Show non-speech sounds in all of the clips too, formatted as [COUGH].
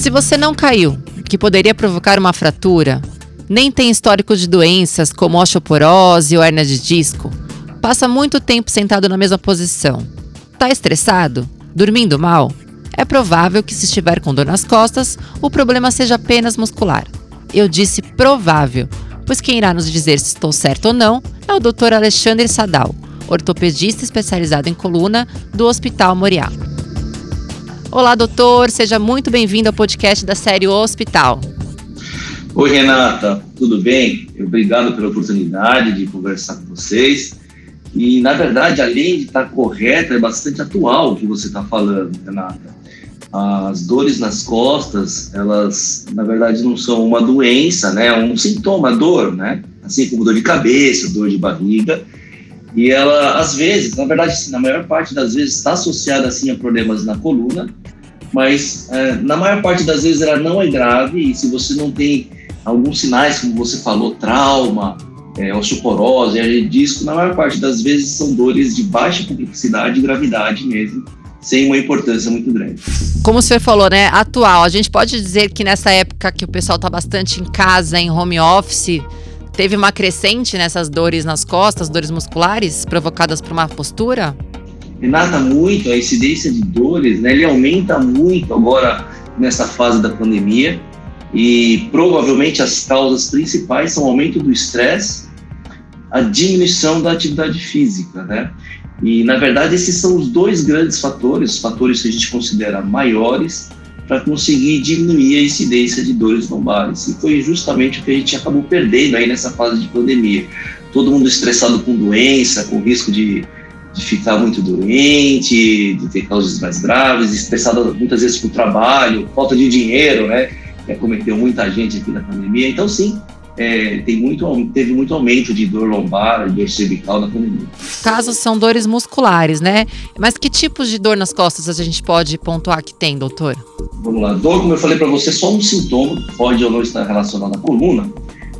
Se você não caiu, que poderia provocar uma fratura, nem tem histórico de doenças como osteoporose ou hernia de disco, passa muito tempo sentado na mesma posição, está estressado, dormindo mal, é provável que se estiver com dor nas costas, o problema seja apenas muscular. Eu disse provável, pois quem irá nos dizer se estou certo ou não é o Dr. Alexandre Sadal, ortopedista especializado em coluna do Hospital Moriá. Olá, doutor, seja muito bem-vindo ao podcast da série Hospital. Oi, Renata, tudo bem? Obrigado pela oportunidade de conversar com vocês. E, na verdade, além de estar correta, é bastante atual o que você está falando, Renata. As dores nas costas, elas, na verdade, não são uma doença, né? É um sintoma, dor, né? Assim como dor de cabeça, dor de barriga. E ela, às vezes, na verdade, na maior parte das vezes, está associada, assim, a problemas na coluna, mas é, na maior parte das vezes ela não é grave e se você não tem alguns sinais, como você falou, trauma, é, osteoporose, hernia disco, na maior parte das vezes são dores de baixa complexidade e gravidade mesmo, sem uma importância muito grande. Como você falou, né, atual, a gente pode dizer que nessa época que o pessoal está bastante em casa, em home office, teve uma crescente nessas dores nas costas, dores musculares provocadas por uma postura? Renata, muito, a incidência de dores, né, ele aumenta muito agora nessa fase da pandemia e provavelmente as causas principais são o aumento do estresse, a diminuição da atividade física, né? E na verdade esses são os dois grandes fatores, fatores que a gente considera maiores para conseguir diminuir a incidência de dores lombares. E foi justamente o que a gente acabou perdendo aí nessa fase de pandemia. Todo mundo estressado com doença, com risco de, de ficar muito doente, de ter causas mais graves, estressado muitas vezes com o trabalho, falta de dinheiro, né? Que acometeu muita gente aqui na pandemia. Então, sim, é, tem muito, teve muito aumento de dor lombar e dor cervical na pandemia. Casos são dores musculares, né? Mas que tipos de dor nas costas a gente pode pontuar que tem, doutor? Vamos lá. Dor, como eu falei para você, é só um sintoma, pode ou não estar relacionado à coluna.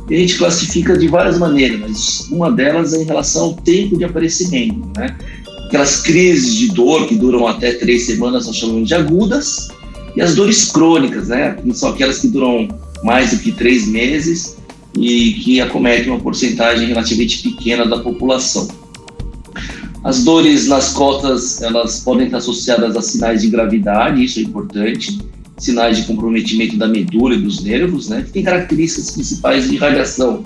E a gente classifica de várias maneiras, mas uma delas é em relação ao tempo de aparecimento, né? Aquelas crises de dor que duram até três semanas, nós chamamos de agudas, e as dores crônicas, né? São aquelas que duram mais do que três meses e que acometem uma porcentagem relativamente pequena da população. As dores nas costas, elas podem estar associadas a sinais de gravidade, isso é importante, sinais de comprometimento da medula e dos nervos, né, que tem características principais de radiação,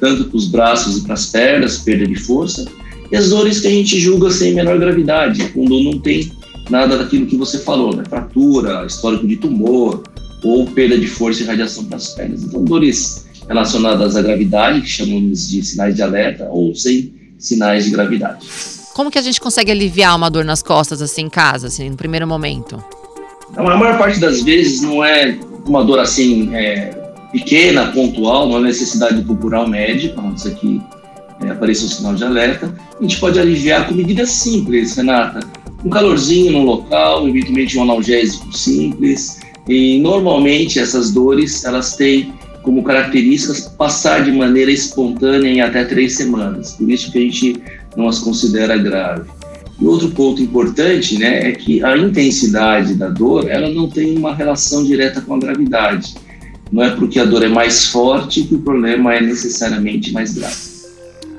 tanto para os braços e para as pernas, perda de força, e as dores que a gente julga sem menor gravidade, quando não tem nada daquilo que você falou, né, fratura, histórico de tumor, ou perda de força e radiação para as pernas. Então, dores relacionadas à gravidade, que chamamos de sinais de alerta, ou sem sinais de gravidade. Como que a gente consegue aliviar uma dor nas costas assim em casa, assim, no primeiro momento? A maior parte das vezes não é uma dor assim é, pequena, pontual, não há necessidade de procurar um médico, a não ser que é, apareça um sinal de alerta. A gente pode aliviar com medidas simples, Renata. Um calorzinho no local, eventualmente um analgésico simples. E normalmente essas dores elas têm como características passar de maneira espontânea em até três semanas. Por isso que a gente não as considera grave. E outro ponto importante, né, é que a intensidade da dor, ela não tem uma relação direta com a gravidade. Não é porque a dor é mais forte que o problema é necessariamente mais grave.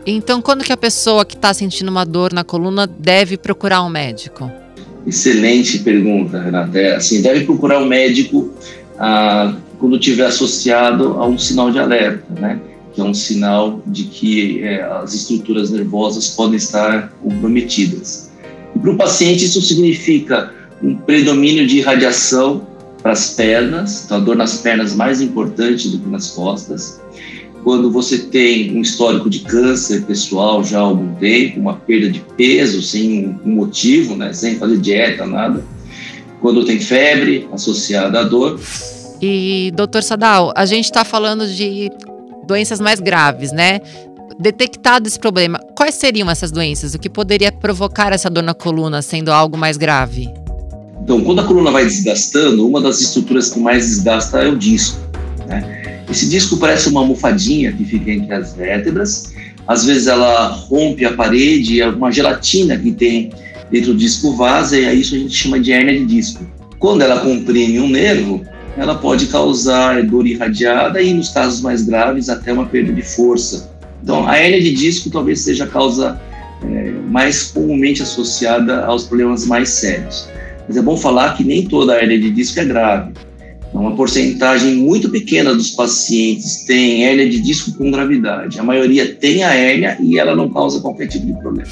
Então, quando que a pessoa que está sentindo uma dor na coluna deve procurar um médico? Excelente pergunta, Renata. É, assim, deve procurar um médico ah, quando tiver associado a um sinal de alerta, né? que é um sinal de que é, as estruturas nervosas podem estar comprometidas. E para o paciente, isso significa um predomínio de radiação para as pernas, então a dor nas pernas mais importante do que nas costas. Quando você tem um histórico de câncer pessoal já há algum tempo, uma perda de peso sem um motivo, né, sem fazer dieta, nada. Quando tem febre associada à dor, e, doutor Sadal, a gente está falando de doenças mais graves, né? Detectado esse problema, quais seriam essas doenças? O que poderia provocar essa dor na coluna, sendo algo mais grave? Então, quando a coluna vai desgastando, uma das estruturas que mais desgasta é o disco. Né? Esse disco parece uma almofadinha que fica entre as vértebras. Às vezes ela rompe a parede, é uma gelatina que tem dentro do disco vaza, e isso a gente chama de hérnia de disco. Quando ela comprime um nervo, ela pode causar dor irradiada e, nos casos mais graves, até uma perda de força. Então, a hernia de disco talvez seja a causa é, mais comumente associada aos problemas mais sérios. Mas é bom falar que nem toda a hernia de disco é grave. Uma porcentagem muito pequena dos pacientes tem hérnia de disco com gravidade. A maioria tem a hérnia e ela não causa qualquer tipo de problema.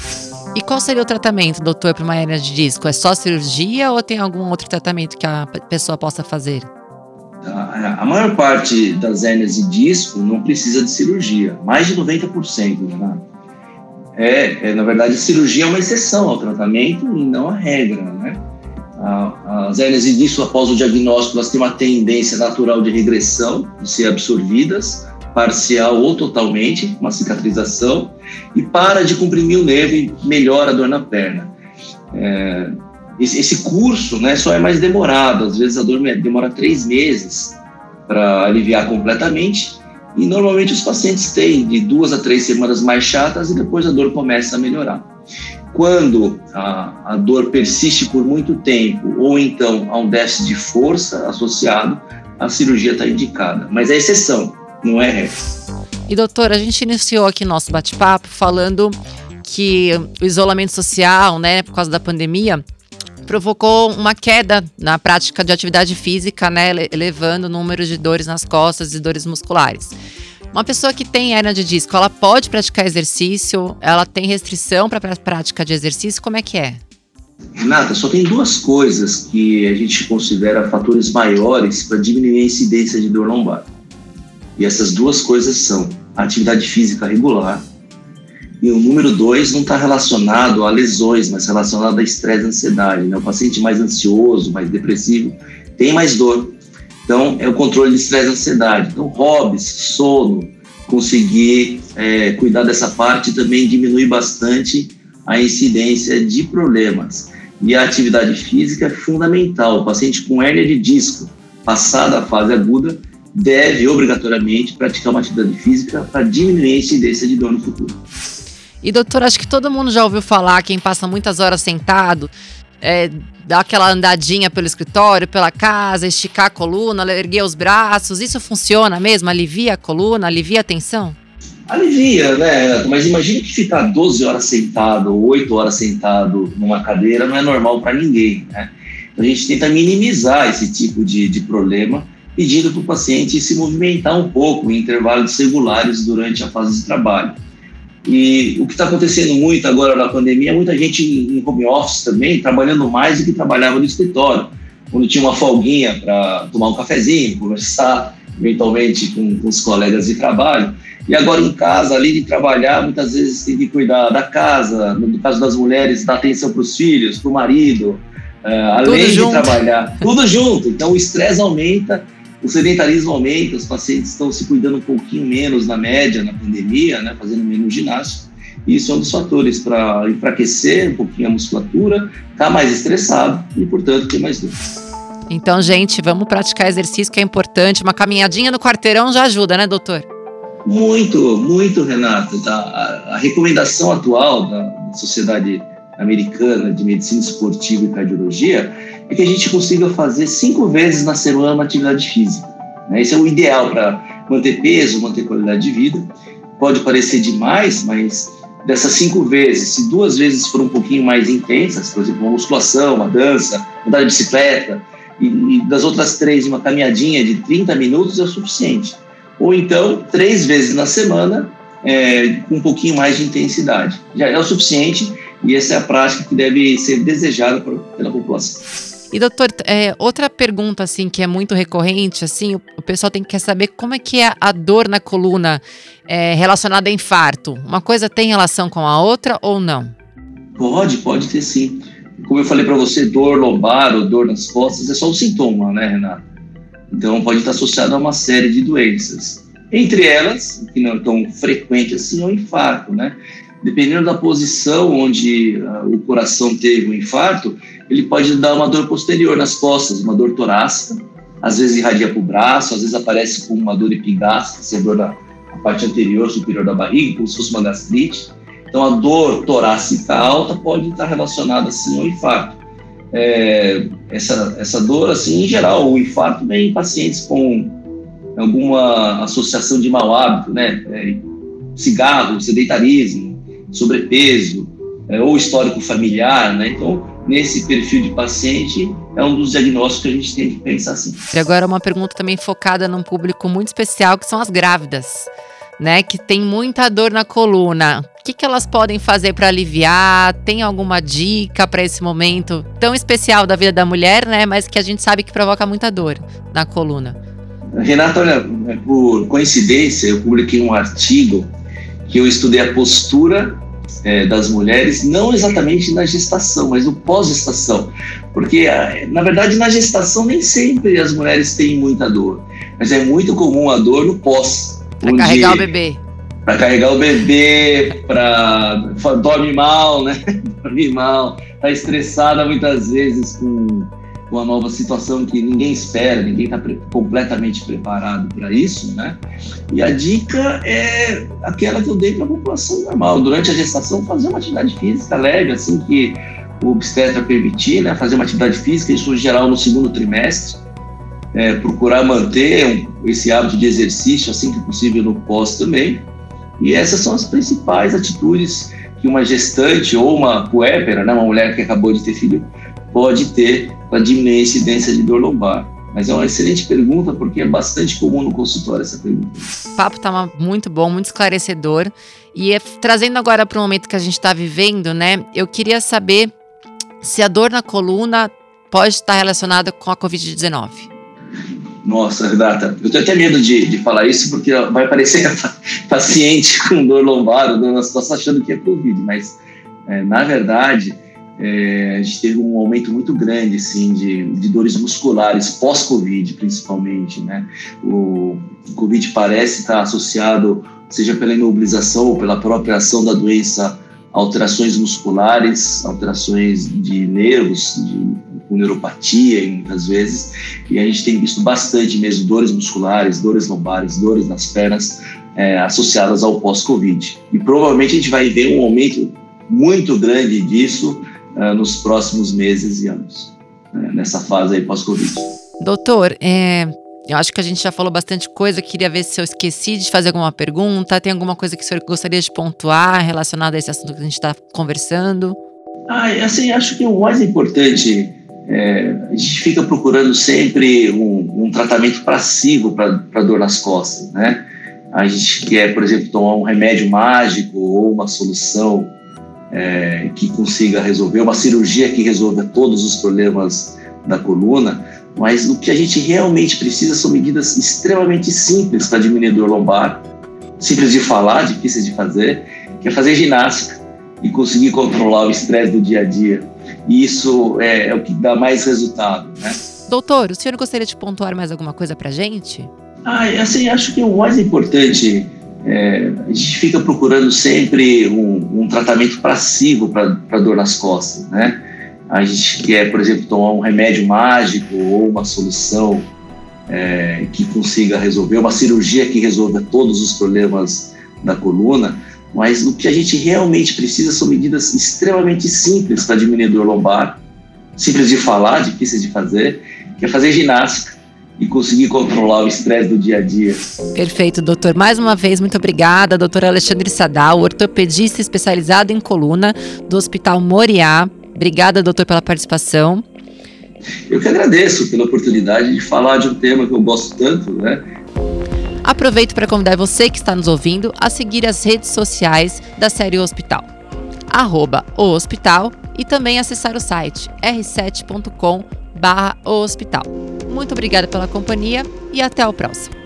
E qual seria o tratamento, doutor, para uma hérnia de disco? É só cirurgia ou tem algum outro tratamento que a pessoa possa fazer? A, maior parte das hérnias de disco não precisa de cirurgia, mais de 90%, né? É, é, na verdade, cirurgia é uma exceção ao tratamento e não a regra, né? As hérnias de disco, após o diagnóstico, elas têm uma tendência natural de regressão, de ser absorvidas, parcial ou totalmente, uma cicatrização, e para de comprimir o nervo e melhora a dor na perna. É, esse, esse, curso né, só é mais demorado, às vezes a dor demora três meses para aliviar completamente, e normalmente os pacientes têm de duas a três semanas mais chatas e depois a dor começa a melhorar. Quando a, a dor persiste por muito tempo ou então há um déficit de força associado, a cirurgia está indicada. Mas é exceção, não é regra. E doutor, a gente iniciou aqui nosso bate-papo falando que o isolamento social, né, por causa da pandemia, provocou uma queda na prática de atividade física, né, elevando o número de dores nas costas e dores musculares. Uma pessoa que tem hernia de disco, ela pode praticar exercício? Ela tem restrição para a prática de exercício? Como é que é? Renata, só tem duas coisas que a gente considera fatores maiores para diminuir a incidência de dor lombar. E essas duas coisas são a atividade física regular e o número dois não está relacionado a lesões, mas relacionado a estresse e ansiedade. Né? O paciente mais ansioso, mais depressivo, tem mais dor. Então, é o controle de estresse e ansiedade. Então, hobbies, sono, conseguir é, cuidar dessa parte também diminui bastante a incidência de problemas. E a atividade física é fundamental. O paciente com hérnia de disco, passada a fase aguda, deve obrigatoriamente praticar uma atividade física para diminuir a incidência de dor no futuro. E doutor, acho que todo mundo já ouviu falar, quem passa muitas horas sentado, é, aquela andadinha pelo escritório, pela casa, esticar a coluna, erguer os braços, isso funciona mesmo? Alivia a coluna, alivia a tensão? Alivia, né? Mas imagine que ficar 12 horas sentado ou 8 horas sentado numa cadeira não é normal para ninguém, né? Então a gente tenta minimizar esse tipo de, de problema, pedindo para o paciente se movimentar um pouco em intervalos regulares durante a fase de trabalho. E o que está acontecendo muito agora na pandemia é muita gente em home office também, trabalhando mais do que trabalhava no escritório. Quando tinha uma folguinha para tomar um cafezinho, conversar eventualmente com, com, os colegas de trabalho. E agora em casa, além de trabalhar, muitas vezes tem que cuidar da casa, no caso das mulheres, dar atenção para os filhos, para o marido, uh, além tudo de junto. trabalhar, tudo junto. Então o estresse aumenta o sedentarismo aumenta, os pacientes estão se cuidando um pouquinho menos na média, na pandemia, né, fazendo menos ginástica. E isso é um dos fatores para enfraquecer um pouquinho a musculatura, estar tá mais estressado e, portanto, ter mais dor. Então, gente, vamos praticar exercício que é importante. Uma caminhadinha no quarteirão já ajuda, né, doutor? Muito, muito, Renata. Tá? A, a recomendação atual da Sociedade Americana de Medicina Esportiva e Cardiologia é que a gente consiga fazer cinco vezes na semana uma atividade física. Né? Esse é o ideal para manter peso, manter qualidade de vida. Pode parecer demais, mas dessas cinco vezes, se duas vezes forem um pouquinho mais intensas, por exemplo, uma musculação, uma dança, andar de bicicleta, e, das outras três, uma caminhadinha de 30 minutos é o suficiente. Ou então, três vezes na semana, é, um pouquinho mais de intensidade. Já é o suficiente e essa é a prática que deve ser desejada pela população. E doutor, é, outra pergunta assim que é muito recorrente, assim, o, o, pessoal tem que saber como é que é a dor na coluna é, relacionada a infarto. Uma coisa tem relação com a outra ou não? Pode, pode ter sim. Como eu falei para você, dor lombar ou dor nas costas é só um sintoma, né, Renato? Então pode estar associado a uma série de doenças. Entre elas, que não é tão frequente assim, é o infarto, né? Dependendo da posição onde uh, o coração teve um infarto, ele pode dar uma dor posterior nas costas, uma dor torácica, às vezes irradia para o braço, às vezes aparece com uma dor epigástrica, essa é dor na, na parte anterior, superior da barriga, como se fosse uma gastrite. Então, a dor torácica alta pode estar relacionada, sim, ao infarto. É, essa, essa dor, assim, em geral, o infarto vem em pacientes com alguma associação de mau hábito, né? É, cigarro, sedentarismo, sobrepeso, é, ou histórico familiar, né? Então, nesse perfil de paciente, é um dos diagnósticos que a gente tem que pensar assim. E agora uma pergunta também focada num público muito especial, que são as grávidas, né? Que tem muita dor na coluna. O que, que elas podem fazer para aliviar? Tem alguma dica para esse momento tão especial da vida da mulher, né? Mas que a gente sabe que provoca muita dor na coluna. Renata, olha, por coincidência, eu publiquei um artigo que eu estudei a postura é, das mulheres, não exatamente na gestação, mas no pós-gestação. Porque, ah, na verdade, na gestação nem sempre as mulheres têm muita dor, mas é muito comum a dor no pós. Para carregar o bebê. Para carregar o bebê, para. dorme mal, né? [LAUGHS] dorme mal, está estressada muitas vezes com uma nova situação que ninguém espera, ninguém está pre completamente preparado para isso, né? E a dica é aquela que eu dei para a população normal. Durante a gestação, fazer uma atividade física leve, assim que o obstetra permitir, né? Fazer uma atividade física, isso em geral no segundo trimestre. É, procurar manter esse hábito de exercício assim que possível no pós também. E essas são as principais atitudes que uma gestante ou uma puépera, né, uma mulher que acabou de ter filho, pode ter para diminuir a incidência de dor lombar? Mas é uma excelente pergunta, porque é bastante comum no consultório essa pergunta. O papo está muito bom, muito esclarecedor. E é, trazendo agora para o momento que a gente está vivendo, né? Eu queria saber se a dor na coluna pode estar relacionada com a Covid-19. Nossa, Renata, eu tenho até medo de, de falar isso, porque vai parecer [LAUGHS] paciente com dor lombar, dor nas costas, achando que é Covid, mas é, na verdade é, a gente teve um aumento muito grande assim, de, de dores musculares, pós-Covid principalmente. Né? O, Covid parece estar associado, seja pela imobilização ou pela própria ação da doença, alterações musculares, alterações de nervos, de, com neuropatia muitas vezes, e a gente tem visto bastante mesmo dores musculares, dores lombares, dores nas pernas é, associadas ao pós-Covid. E provavelmente a gente vai ver um aumento muito grande disso uh, nos próximos meses e anos, né, nessa fase aí pós-Covid. Doutor, é, eu acho que a gente já falou bastante coisa, queria ver se eu esqueci de fazer alguma pergunta, tem alguma coisa que o senhor gostaria de pontuar relacionada a esse assunto que a gente está conversando? Ah, assim, acho que o mais importante é, a gente fica procurando sempre um, um tratamento passivo para dor nas costas, né? A gente quer, por exemplo, tomar um remédio mágico ou uma solução é, que consiga resolver, uma cirurgia que resolva todos os problemas da coluna, mas o que a gente realmente precisa são medidas extremamente simples para diminuir dor lombar, simples de falar, difíceis de fazer, que é fazer ginástica e conseguir controlar o estresse do dia a dia. E isso é, é o que dá mais resultado, né? Doutor, o senhor gostaria de pontuar mais alguma coisa para gente? Ah, assim, acho que o mais importante é, a gente fica procurando sempre um, um tratamento passivo para dor nas costas, né? A gente quer, por exemplo, tomar um remédio mágico ou uma solução é, que consiga resolver, uma cirurgia que resolva todos os problemas da coluna, mas o que a gente realmente precisa são medidas extremamente simples para diminuir a dor lombar, simples de falar, difíceis de fazer, que é fazer ginástica, e conseguir controlar o estresse do dia a dia. Perfeito, doutor. Mais uma vez, muito obrigada, doutor Alexandre Sadal, ortopedista especializado em coluna do Hospital Moriá. Obrigada, doutor, pela participação. Eu que agradeço pela oportunidade de falar de um tema que eu gosto tanto, né? Aproveito para convidar você que está nos ouvindo a seguir as redes sociais da série Hospital. Arroba o Hospital e também acessar o site r7.com barra o Hospital. Muito obrigada pela companhia e até o próximo.